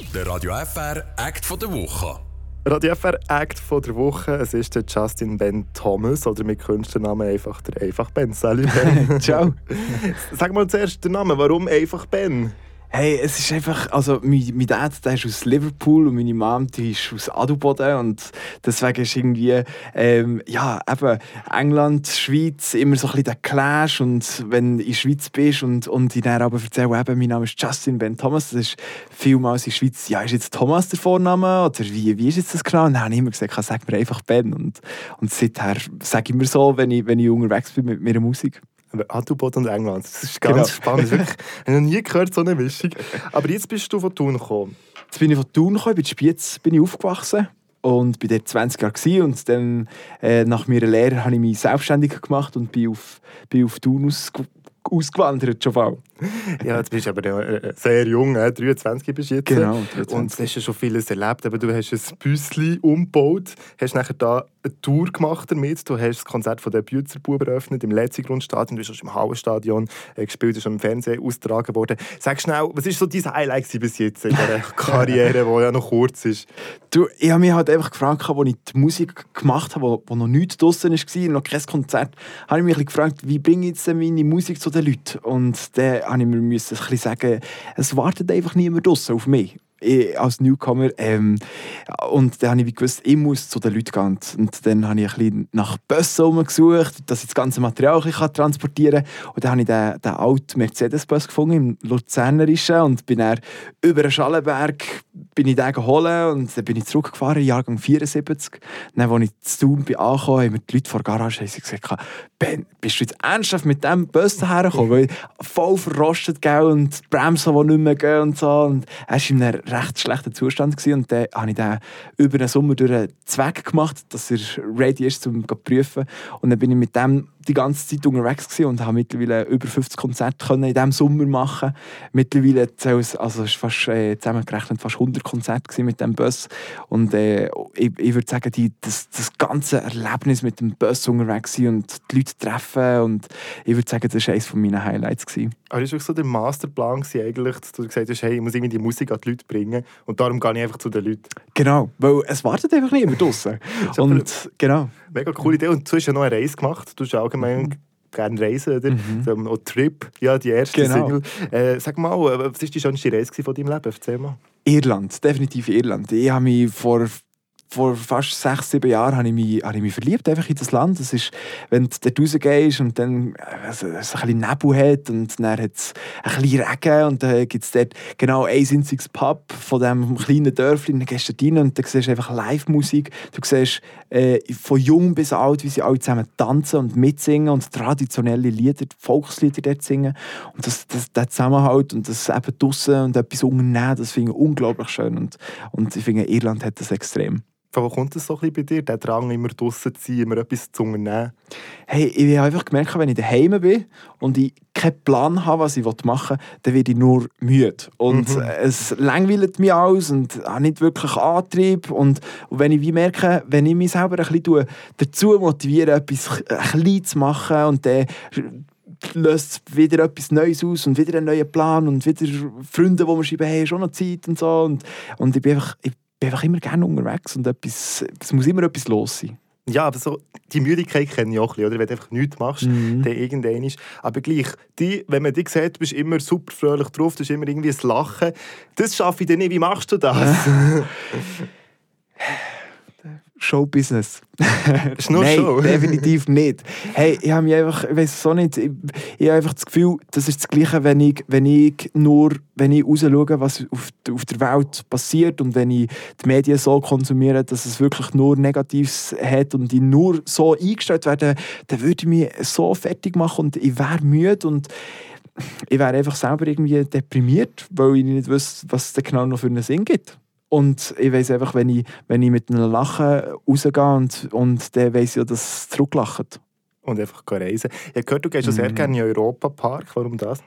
Der Radio FR Act von der Woche. Radio FR Act von der Woche. Es ist der Justin Ben Thomas oder mit Künstlernamen einfach der Einfach Ben. Salut Ben. Ciao. Sag mal zuerst den Namen. Warum einfach Ben? Hey, es ist einfach, also mein, mein Dad, der ist aus Liverpool und meine Mom, die ist aus Adelboden und deswegen ist irgendwie, ähm, ja, eben England, Schweiz, immer so ein bisschen der Clash und wenn du in der Schweiz bist und, und ich dann aber erzähle, eben, mein Name ist Justin Ben Thomas, das ist vielmals in der Schweiz, ja, ist jetzt Thomas der Vorname oder wie, wie ist jetzt das genau? Und dann habe ich immer gesagt, sag mir einfach Ben und, und seither sage ich mir so, wenn ich, wenn ich unterwegs bin mit meiner Musik. Adelboden und England. Das ist ganz Genau. spannend. Wirklich. Ich habe noch nie gehört, so eine Mischung. Aber jetzt bist du von Thun gekommen. Jetzt bin ich von Thun gekommen, in Spiez bin ich aufgewachsen und bin dort 20 Jahre und dann äh, nach meiner Lehre habe ich mich selbstständig gemacht und bin auf, bin auf Thun aus, ausgewandert schon bald. Ja, jetzt bist du aber äh, sehr jung, äh, 23 bist du jetzt. Genau, Und 23. du hast ja schon vieles erlebt. Aber du hast ein Büsschen umgebaut, hast nachher da eine Tour gemacht damit. Du hast das Konzert von der Bützerbuben eröffnet im Letzigrundstadion. Du bist auch schon im Hallenstadion äh, gespielt, ist im Fernsehen ausgetragen worden. Sag schnell, was war so dein Highlight bis jetzt in dieser Karriere, die ja noch kurz ist? Du, ich habe mich halt einfach gefragt, als ich die Musik gemacht habe, wo, wo noch nichts draussen war, noch kein Konzert, habe ich mich gefragt, wie bringe ich jetzt meine Musik zu den Leuten? Und dann habe ich mir sagen, es wartet einfach niemand draussen auf mich. Ich, als Newcomer. Ähm, und dann habe ich gewusst, ich muss zu den Leuten gehen. Und- dann habe ich ein bisschen nach Bussen rumgesucht, dass ich das ganze Material ein bisschen transportieren kann. Und dann habe ich den, den alten Mercedes-Bus gefunden, im Luzernerischen. Und bin dann über den Schallenberg bin ich den geholt und dann bin ich zurückgefahren, Jahrgang 74. Dann, als ich zu Thun bin angekommen, haben mir die Leute vor der Garage gesagt, Ben, bist du jetzt ernsthaft mit diesem Bus hergekommen? Weil voll verrostet, gell, und die Bremsen, die nicht mehr gehen und so. Und er war in einem recht schlechten Zustand. Gewesen. Und dann habe ich den über den Sommer durch einen Zweck gemacht, dass er ready ist, um zu prüfen. Und dann bin ich mit dem die ganze Zeit unterwegs und habe mittlerweile über 50 Konzerte können in diesem Sommer machen. Mittlerweile es- also es ist fast äh, zusammengerechnet fast 100 Konzerte mit dem Bus. Und äh, ich, ich würde sagen, die, das, das ganze Erlebnis mit dem Bus unterwegs und die Leute treffen und ich würde sagen, das war eines meiner Highlights. Gewesen. Aber das war so der Masterplan, eigentlich, dass du gesagt hast, hey, ich muss irgendwie die Musik an die Leute bringen. Und darum gehe ich einfach zu den Leuten. Genau, weil es wartet einfach ist aber- und genau. Mega coole Idee. Und du hast ja noch eine Reise gemacht. Du hast allgemein gerne reisen, oder? Mhm. Auch Trip, ja, die erste Genau. Single. Äh, sag mal, äh, was war die schönste Reise von deinem Leben? Erzähl mal. Irland, definitiv Irland. Ich habe mich vor, vor fast sechs, sieben Jahren habe ich mich, habe ich mich verliebt einfach in das Land. Das ist, wenn du dort rausgehst und dann äh, es, ein bisschen Nebel hat und dann hat es ein bisschen Regen und dann gibt es dort genau ein einziges Pub von diesem kleinen Dörfchen. Dann gehst du rein und dann siehst du einfach Live-Musik. Du siehst äh, von jung bis alt, wie sie alle zusammen tanzen und mitsingen und traditionelle Lieder, Volkslieder dort singen. Und das, das, der Zusammenhalt und das eben draussen und etwas unternehmen, das finde ich unglaublich schön. Und, und ich finde, Irland hat das extrem. Wo kommt das so ein bisschen bei dir? Der Drang, immer draußen zu sein, immer etwas zu unternehmen? Hey, ich habe einfach gemerkt, wenn ich daheim bin und ich keinen Plan habe, was ich machen will, dann werde ich nur müde. Und Mhm. es langweilt mich aus und habe nicht wirklich Antrieb. Und, und wenn ich wie merke, wenn ich mich selber ein bisschen dazu motiviere, etwas ein bisschen zu machen und dann löst wieder etwas Neues aus und wieder einen neuen Plan und wieder Freunde, die mir schreiben, hey, schon noch Zeit und so. Und, und ich bin einfach, ich bin einfach immer gerne unterwegs und etwas, es muss immer etwas los sein. Ja, aber so, die Müdigkeit kenne ich auch ein bisschen, oder? Wenn du einfach nichts machst, Mhm. dann irgendwann ist. Aber gleich, die, wenn man dich sieht, bist du immer super fröhlich drauf, du hast immer irgendwie ein Lachen. Das schaffe ich dann nicht. Wie machst du das? Showbusiness. Das ist nur Nein, Show. definitiv nicht. Hey, ich habe mich einfach, ich weiß auch nicht, ich, ich habe einfach das Gefühl, das ist das Gleiche, wenn ich, wenn ich nur, wenn ich raus schaue, was auf, auf der Welt passiert und wenn ich die Medien so konsumiere, dass es wirklich nur Negatives hat und ich nur so eingestellt werde, dann würde ich mich so fertig machen und ich wäre müde und ich wäre einfach selber irgendwie deprimiert, weil ich nicht wüsste, was es genau noch für einen Sinn gibt. Und ich weiß einfach, wenn ich, wenn ich mit einem Lachen rausgehe und, und weiss ich ja, dass es zurücklacht. Und einfach reisen. Ich habe gehört, du gehst schon sehr Mhm. gerne in den Europapark. Warum das?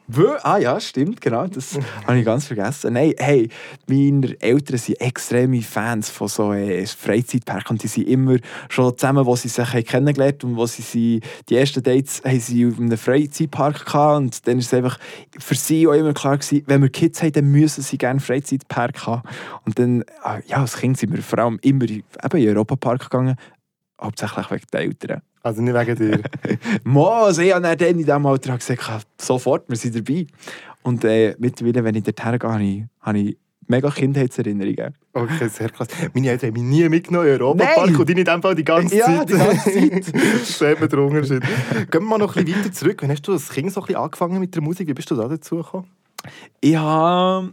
Ah ja, stimmt, genau. Das habe ich ganz vergessen. Nein, hey, meine Eltern sind extreme Fans von so äh, Freizeitparks und die sind immer schon zusammen, wo sie sich haben kennengelernt und wo sie, sie die ersten Dates haben sie auf einem Freizeitpark gehabt und dann ist es einfach für sie auch immer klar gewesen, wenn wir Kids haben, dann müssen sie gerne einen Freizeitpark haben. Und dann, ah, ja, als Kind sind wir vor allem immer in, eben in den Europapark gegangen, hauptsächlich wegen den Eltern. Also nicht wegen dir. Mo, also ich habe dann in diesem Alter gesagt, «Ja, sofort, wir sind dabei. Und äh, mittlerweile, wenn ich dorthin gehe, habe ich, mega Kindheitserinnerungen. Okay, sehr krass. Meine Eltern haben mich nie mitgenommen in Europapark und ich in dem Fall die ganze Ja, Zeit. die ganze Zeit. das ist eben der Unterschied. Gehen wir mal noch ein bisschen weiter zurück. Wann hast du als Kind so ein bisschen angefangen mit der Musik? Wie bist du da dazu gekommen? Ich habe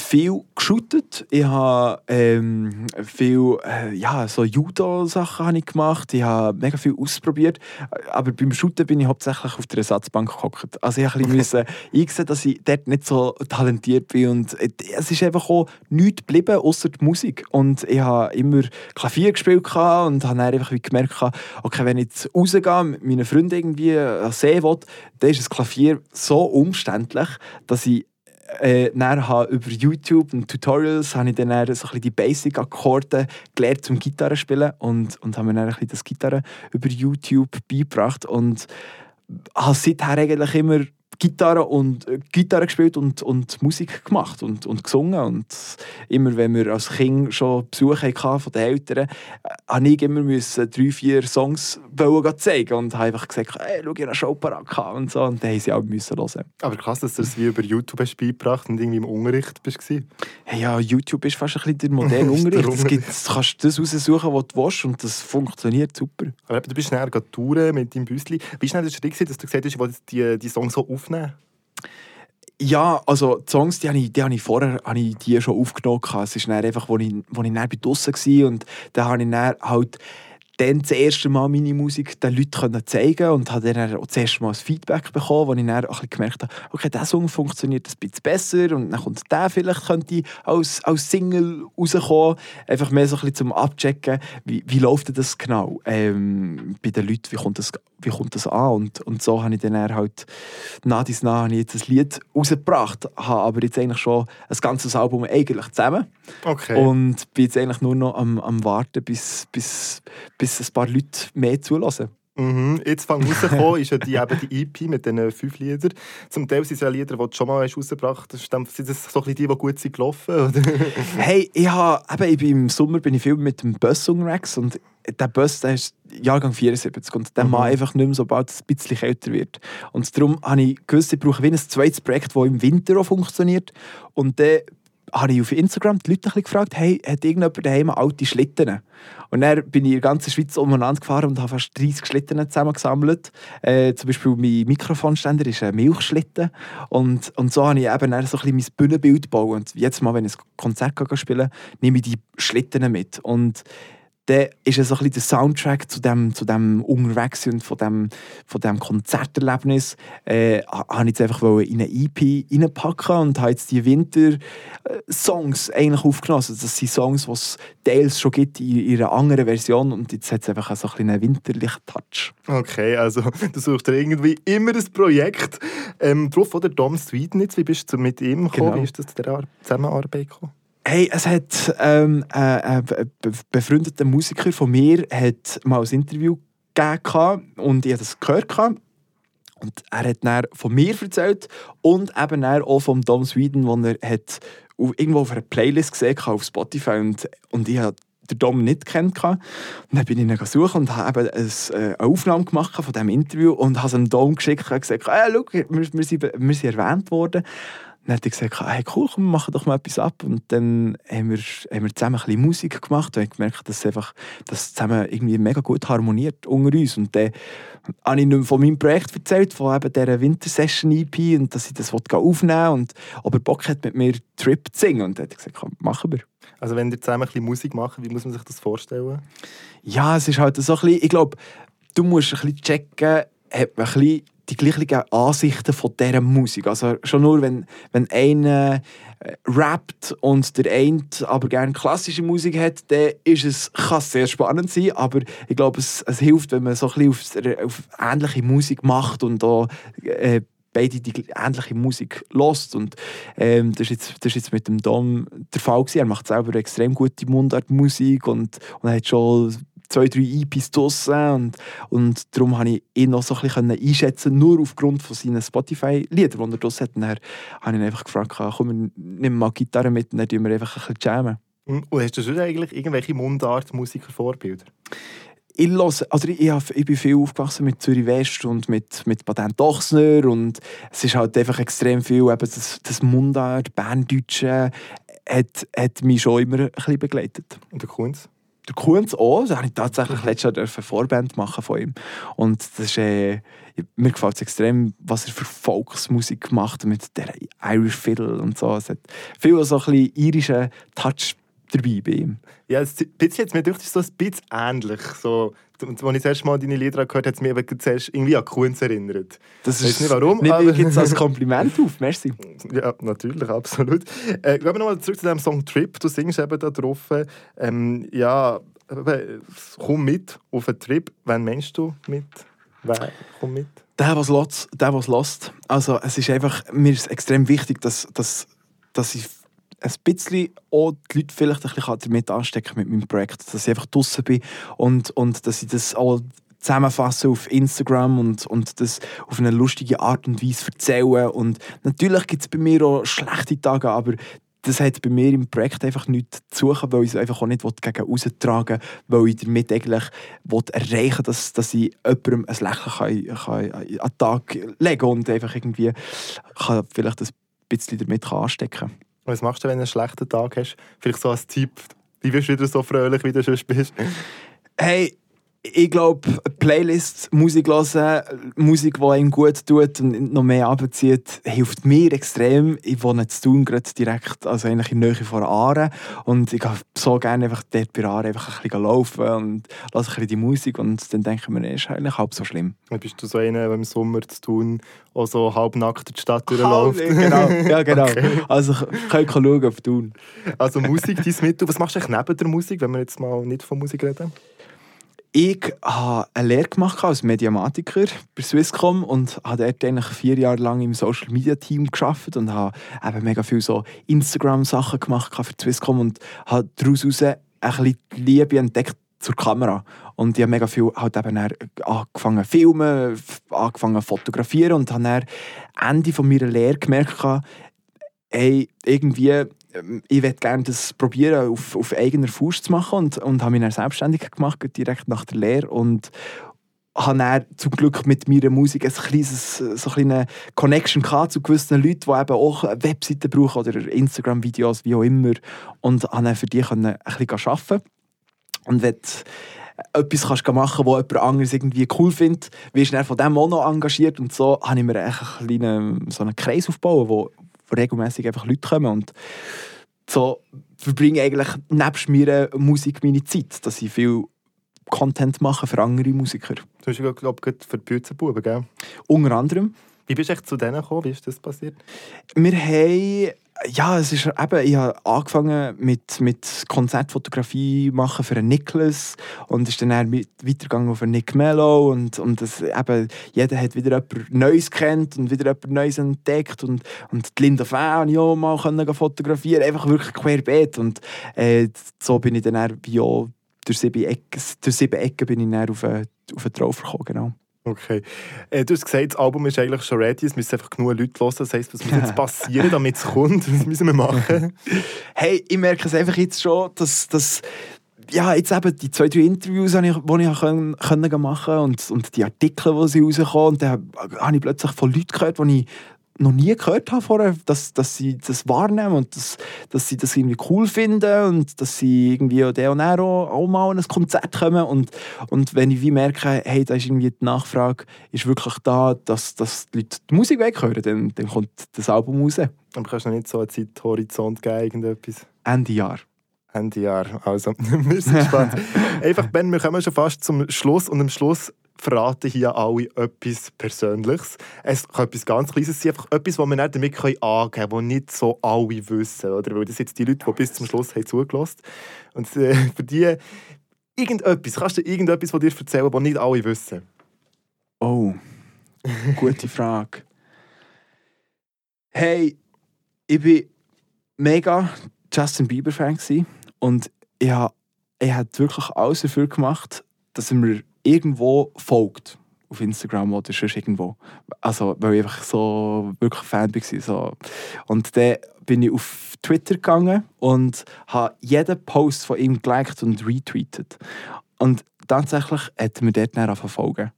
viel geshootet. Ich habe ähm, viel äh, ja, so Judo-Sachen gemacht. Ich habe mega viel ausprobiert. Aber beim Shooten bin ich hauptsächlich auf der Ersatzbank gehockt. Also ich musste einsehen, dass ich dort nicht so talentiert bin. Und äh, es ist einfach auch nichts geblieben, außer die Musik. Und ich habe immer Klavier gespielt und habe dann einfach wie gemerkt, okay, wenn ich jetzt rausgehe, mit meinen Freunden irgendwie an See will, dann ist das Klavier so umständlich, dass ich äh, dann habe über YouTube und Tutorials habe ich dann, dann so ein die Basic-Akkorde gelernt zum Gitarre spielen und, und habe mir dann ein bisschen das Gitarre über YouTube beigebracht und habe seither eigentlich immer Gitarre und äh, Gitarre gespielt und, und Musik gemacht und, und gesungen und immer wenn wir als Kind schon Besuch hatten von den Eltern, äh, habe ich immer müssen drei, vier Songs wollen zeigen und habe einfach gesagt, hey, schau, ich habe parat gehabt und so und dann haben sie auch müssen hören. Aber krass, dass du das wie über YouTube hast beigebracht und irgendwie im Unterricht bist. Hey, ja, YouTube ist fast ein bisschen der moderne der Unterricht. Es gibt, du kannst das raussuchen, was du willst und das funktioniert super. Aber du bist schnell touren mit deinem Büsli. Wie schnell der Schritt, gewesen, dass du gesagt hast, ich will die, die Songs so aufnehmen? Ja, also die Songs, die habe ich, die ich vorher habe ich die schon aufgenommen. Es ist dann einfach, als ich, wo ich dann draußen war und da habe ich dann halt dann das erste Mal meine Musik den Leuten zeigen und habe dann auch das erste Mal ein Feedback bekommen, wo ich dann auch gemerkt habe, okay, dieser Song funktioniert ein bisschen besser und dann kommt der vielleicht könnte als, als Single rauskommen. Einfach mehr so ein bisschen zum Abchecken, wie, wie läuft das genau ähm, bei den Leuten, wie kommt das, wie kommt das an und, und so habe ich dann halt nach dies nach habe ich jetzt ein Lied rausgebracht, habe aber jetzt eigentlich schon ein ganzes Album eigentlich zusammen Okay. und bin jetzt eigentlich nur noch am, am warten, bis, bis, bis ein paar Leute mehr zulassen. Mhm. Jetzt fang rausgekommen ist ja die, eben die EP mit diesen fünf Liedern. Zum Teil sind es ja Lieder, die du schon mal hast rausgebracht hast. Sind das so ein bisschen die, die gut sind gelaufen? Oder? Hey, ich, habe, eben, im Sommer bin ich viel mit dem Bus unterwegs und der Bus der ist Jahrgang 74 und der Mhm. macht einfach nicht mehr, sobald es ein bisschen kälter wird. Und darum habe ich gewusst, ich brauche wie ein zweites Projekt, das im Winter auch funktioniert. Und dann habe ich auf Instagram die Leute gefragt, hey, hat irgendjemand daheim alte Schlitten? Und dann bin ich in der ganzen Schweiz umeinander gefahren und habe fast 30 Schlitten zusammengesammelt. Äh, zum Beispiel mein Mikrofonständer ist ein Milchschlitten. Und, und so habe ich eben dann so ein bisschen mein Bühnenbild gebaut. Und jetzt mal, wenn ich ein Konzert gehe spielen nehme ich die Schlitten mit. Und dann ist es so ein bisschen der Soundtrack zu dem, zu dem Unterwegssein und von dem, von dem Konzerterlebnis. Äh, ha- habe ich jetzt einfach in eine EP reinpacken und habe jetzt die Winter-Songs eigentlich aufgenommen. Also das sind Songs, die es teils schon gibt in ihrer anderen Version und jetzt hat es einfach so ein einen winterlichen Touch. Okay, also du suchst irgendwie immer ein Projekt. Ähm, drauf oder Dom Sweden jetzt, wie bist du mit ihm gekommen? Genau. Wie ist das Ar- Zusammenarbeit gekommen? Hey, es hat ähm, äh, be- befreundeter Musiker von mir hat mal ein Interview gegeben und ich habe das gehört. Und er hat dann von mir erzählt und eben auch vom Dom Sweden, den er hat irgendwo auf einer Playlist gesehen hat auf Spotify und, und ich habe den Dom nicht kennt. Und dann bin ich ihn gesucht und habe eben äh, eine Aufnahme gemacht von diesem Interview und habe es dem Dom geschickt und gesagt, hey, schau, wir, wir, sind, wir sind erwähnt worden. Dann hat er gesagt, hey, cool, komm, wir machen doch mal etwas ab. Und dann haben wir, haben wir zusammen ein bisschen Musik gemacht und haben gemerkt, dass es einfach dass zusammen irgendwie mega gut harmoniert unter uns. Und dann habe ich ihm von meinem Projekt erzählt, von eben dieser Wintersession-EP und dass ich das aufnehmen will und ob er Bock hat, mit mir Trip zu singen. Und dann hat er gesagt, komm, machen wir. Also wenn ihr zusammen ein bisschen Musik macht, wie muss man sich das vorstellen? Ja, es ist halt so ein bisschen, ich glaube, du musst ein bisschen checken, hat man ein die gleichen Ansichten von dieser Musik. Also schon nur, wenn, wenn einer äh, rappt und der eine aber gerne klassische Musik hat, dann ist es, kann es sehr spannend sein, aber ich glaube, es, es hilft, wenn man so ein auf, auf ähnliche Musik macht und da äh, beide die ähnliche Musik lost und ähm, das, ist jetzt, das ist jetzt mit dem Dom der Fall gewesen. Er macht selber extrem gute Mundartmusik und, und er hat schon zwei, drei EPs draussen und, und darum konnte ich ihn noch so ein bisschen einschätzen, nur aufgrund von seinen Spotify-Liedern, die er draussen hat. Und dann habe ich ihn einfach gefragt, komm, nimm mal Gitarre mit und dann tun wir einfach ein bisschen jammen. Und hast du schon eigentlich irgendwelche Mundart-Musiker-Vorbilder? ich, höre, also ich, ich, bin viel aufgewachsen mit Zürich West und mit, mit Patent Dochsner und es ist halt einfach extrem viel, eben das, das Mundart, Berndeutsche hat, hat mich schon immer ein bisschen begleitet. Und der Kunz? Der Kunz auch, da habe ich tatsächlich letztes Jahr eine Vorband machen von ihm. Und das ist, äh, mir gefällt es extrem, was er für Volksmusik macht mit der Irish Fiddle und so. Es hat viel so ein bisschen irischen Touch dabei bei ihm. Ja, ein bisschen jetzt mir durch so ein bisschen ähnlich. So, als ich das erste Mal deine Lieder gehört habe, hat es mich eben zuerst irgendwie an Kunz erinnert. Das ist nicht warum. Nicht aber gibt es als Kompliment auf, merci. Ja, natürlich, absolut. Äh, gehen wir nochmal zurück zu dem Song Trip. Du singst eben da drauf, ähm, ja, komm mit auf einen Trip. Wann meinst du mit? Wer kommt mit? Der, was lost. Der, was lost. Also es ist einfach, mir ist extrem wichtig, dass, dass, dass ich ein bisschen auch die Leute vielleicht ein bisschen damit anstecken mit meinem Projekt, dass ich einfach draußen bin und, und dass ich das auch zusammenfasse auf Instagram und, und das auf eine lustige Art und Weise erzähle. Und natürlich gibt es bei mir auch schlechte Tage, aber das hat bei mir im Projekt einfach nichts zu suchen, weil ich es einfach auch nicht gegen austragen will, weil ich damit eigentlich erreichen will, dass, dass ich jemandem ein Lächeln kann, kann an den Tag legen kann und einfach irgendwie kann vielleicht ein bisschen damit anstecken kann. Was machst du, wenn du einen schlechten Tag hast? Vielleicht so als Tipp, wie wirst du wieder so fröhlich, wie du sonst bist? Hey, ich glaube, Playlists, Musik hören, Musik, die einem gut tut und noch mehr abzieht, hilft mir extrem. Ich wohne zu tun gerade direkt, also eigentlich in der Nähe von Aare. Und ich gehe so gerne einfach dort bei Aare einfach ein bisschen laufen und lasse ein bisschen die Musik und dann denke ich mir, ist eigentlich halb so schlimm. Bist du so einer, der im Sommer zu tun auch so halbnackt die Stadt durchläuft? genau, ja genau. Okay. Also könnt schauen auf Tun. Also Musik, dein Mittel. Was machst du eigentlich neben der Musik, wenn wir jetzt mal nicht von Musik reden? Ich habe eine Lehre gemacht als Mediamatiker bei Swisscom und habe dort eigentlich vier Jahre lang im Social Media Team geschafft und habe eben mega viel so Instagram Sachen gemacht für Swisscom und habe daraus heraus ein bisschen die Liebe entdeckt zur Kamera. Und ich habe mega viel halt eben angefangen zu filmen, angefangen zu fotografieren und habe dann Ende von meiner Lehre gemerkt, ey, irgendwie ich würde gerne das probieren, auf, auf eigener Fuß zu machen und, und habe mich dann selbstständig gemacht, direkt nach der Lehre und habe dann zum Glück mit meiner Musik ein kleines, so eine Connection gehabt zu gewissen Leuten, die eben auch Webseiten brauchen oder Instagram-Videos, wie auch immer und habe dann für die ein bisschen arbeiten und wenn etwas kannst machen kannst, was jemand anderes irgendwie cool findet, wirst du dann von dem auch noch engagiert und so habe ich mir einen kleinen, so einen Kreis aufgebaut, wo regelmäßig einfach Leute kommen und so verbringe eigentlich nebst meiner Musik meine Zeit, dass ich viel Content mache für andere Musiker. Du hast ja, glaube ich, für die Büzenbuben, gell? Unter anderem. Wie bist du echt zu denen gekommen? Wie ist das passiert? Wir haben ja, es ist eben, ich habe angefangen mit, mit Konzertfotografie machen für einen Nicholas und ist dann weitergegangen auf einen Nick Mello und, und das, eben, jeder hat wieder jemand Neues kennt und wieder jemand Neues entdeckt und, und die Linda ich auch mal können fotografieren, einfach wirklich querbeet und äh, so bin ich dann wie auch durch sieben Ecken, durch sieben Ecken bin ich dann auf, auf einen Drauf gekommen, genau. Okay. Äh, du hast gesagt, das Album ist eigentlich schon ready, es müssen einfach genug Leute hören. Das heisst, was muss jetzt passieren, damit es kommt? Was müssen wir machen? hey, ich merke es einfach jetzt schon, dass, dass ja, jetzt eben die zwei, drei Interviews, die ich, die ich können, können machen und, und die Artikel, die sie rauskommen, und dann habe ich plötzlich von Leuten gehört, die ich noch nie gehört habe vorher, dass, dass sie das wahrnehmen und dass, dass sie das irgendwie cool finden und dass sie irgendwie auch der und auch, auch mal an ein Konzert kommen und, und wenn ich wie merke, hey, da ist irgendwie die Nachfrage ist wirklich da, dass, dass die Leute die Musik weghören, dann, dann kommt das Album raus. Aber kannst du noch nicht so einen Zeithorizont geben, irgendetwas? Ende Jahr. Ende Jahr, also wir sind gespannt. Einfach, Ben, wir kommen schon fast zum Schluss und am Schluss verraten hier alle etwas Persönliches. Es kann etwas ganz Kleines sein, einfach etwas, was wir nicht damit angeben können, was nicht so alle wissen. Oder? Weil das jetzt die Leute, die bis zum Schluss haben zugelassen Und äh, für die irgendetwas, kannst du irgendetwas von dir erzählen, was nicht alle wissen? Oh, gute Frage. Hey, ich war mega Justin Bieber-Fan und ich habe ich hab wirklich alles dafür gemacht, dass mir irgendwo folgt. Auf Instagram oder sonst irgendwo. Also, weil ich einfach so wirklich Fan war. So. Und dann bin ich auf Twitter gegangen und habe jeden Post von ihm geliked und retweetet. Und tatsächlich hat mir dort dann verfolgen.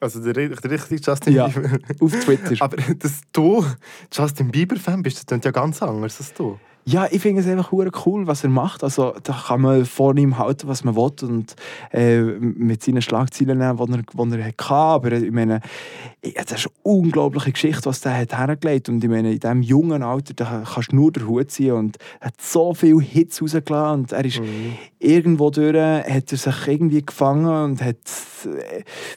Also der, der richtige Justin Ja. Bieber. Auf Twitter. Aber dass du Justin Bieber-Fan bist, das klingt ja ganz anders als du. Ja, ich finde es einfach cool, was er macht. Also, da kann man vor ihm halten, was man will und äh, mit seinen Schlagzeilen nehmen, die er, die er hatte. Aber ich meine, das ist eine unglaubliche Geschichte, was der hat hergelegt Und ich meine, in diesem jungen Alter da kannst du nur den Hut ziehen und er hat so viele Hits rausgelassen und er ist irgendwo durch, hat er sich irgendwie gefangen und hat,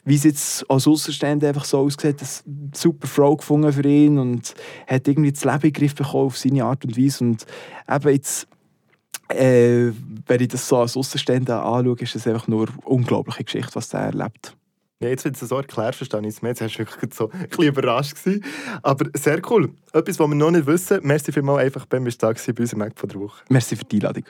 wie es jetzt als Außenstehender einfach so aussieht, eine super Frau gefunden für ihn und hat irgendwie das Leben in Griff bekommen auf seine Art und Weise und eben jetzt äh, wenn ich das so als Außenstehender anschaue, ist es einfach nur eine unglaubliche Geschichte, was der erlebt. Ja, jetzt, wenn du es so erklärst, verstehe ich es mehr. Jetzt hast du wirklich so ein bisschen überrascht gewesen. Aber sehr cool. Etwas, was wir noch nicht wissen. Merci vielmals einfach beim Tag bei unserem Mac von der Woche. Merci für die Einladung.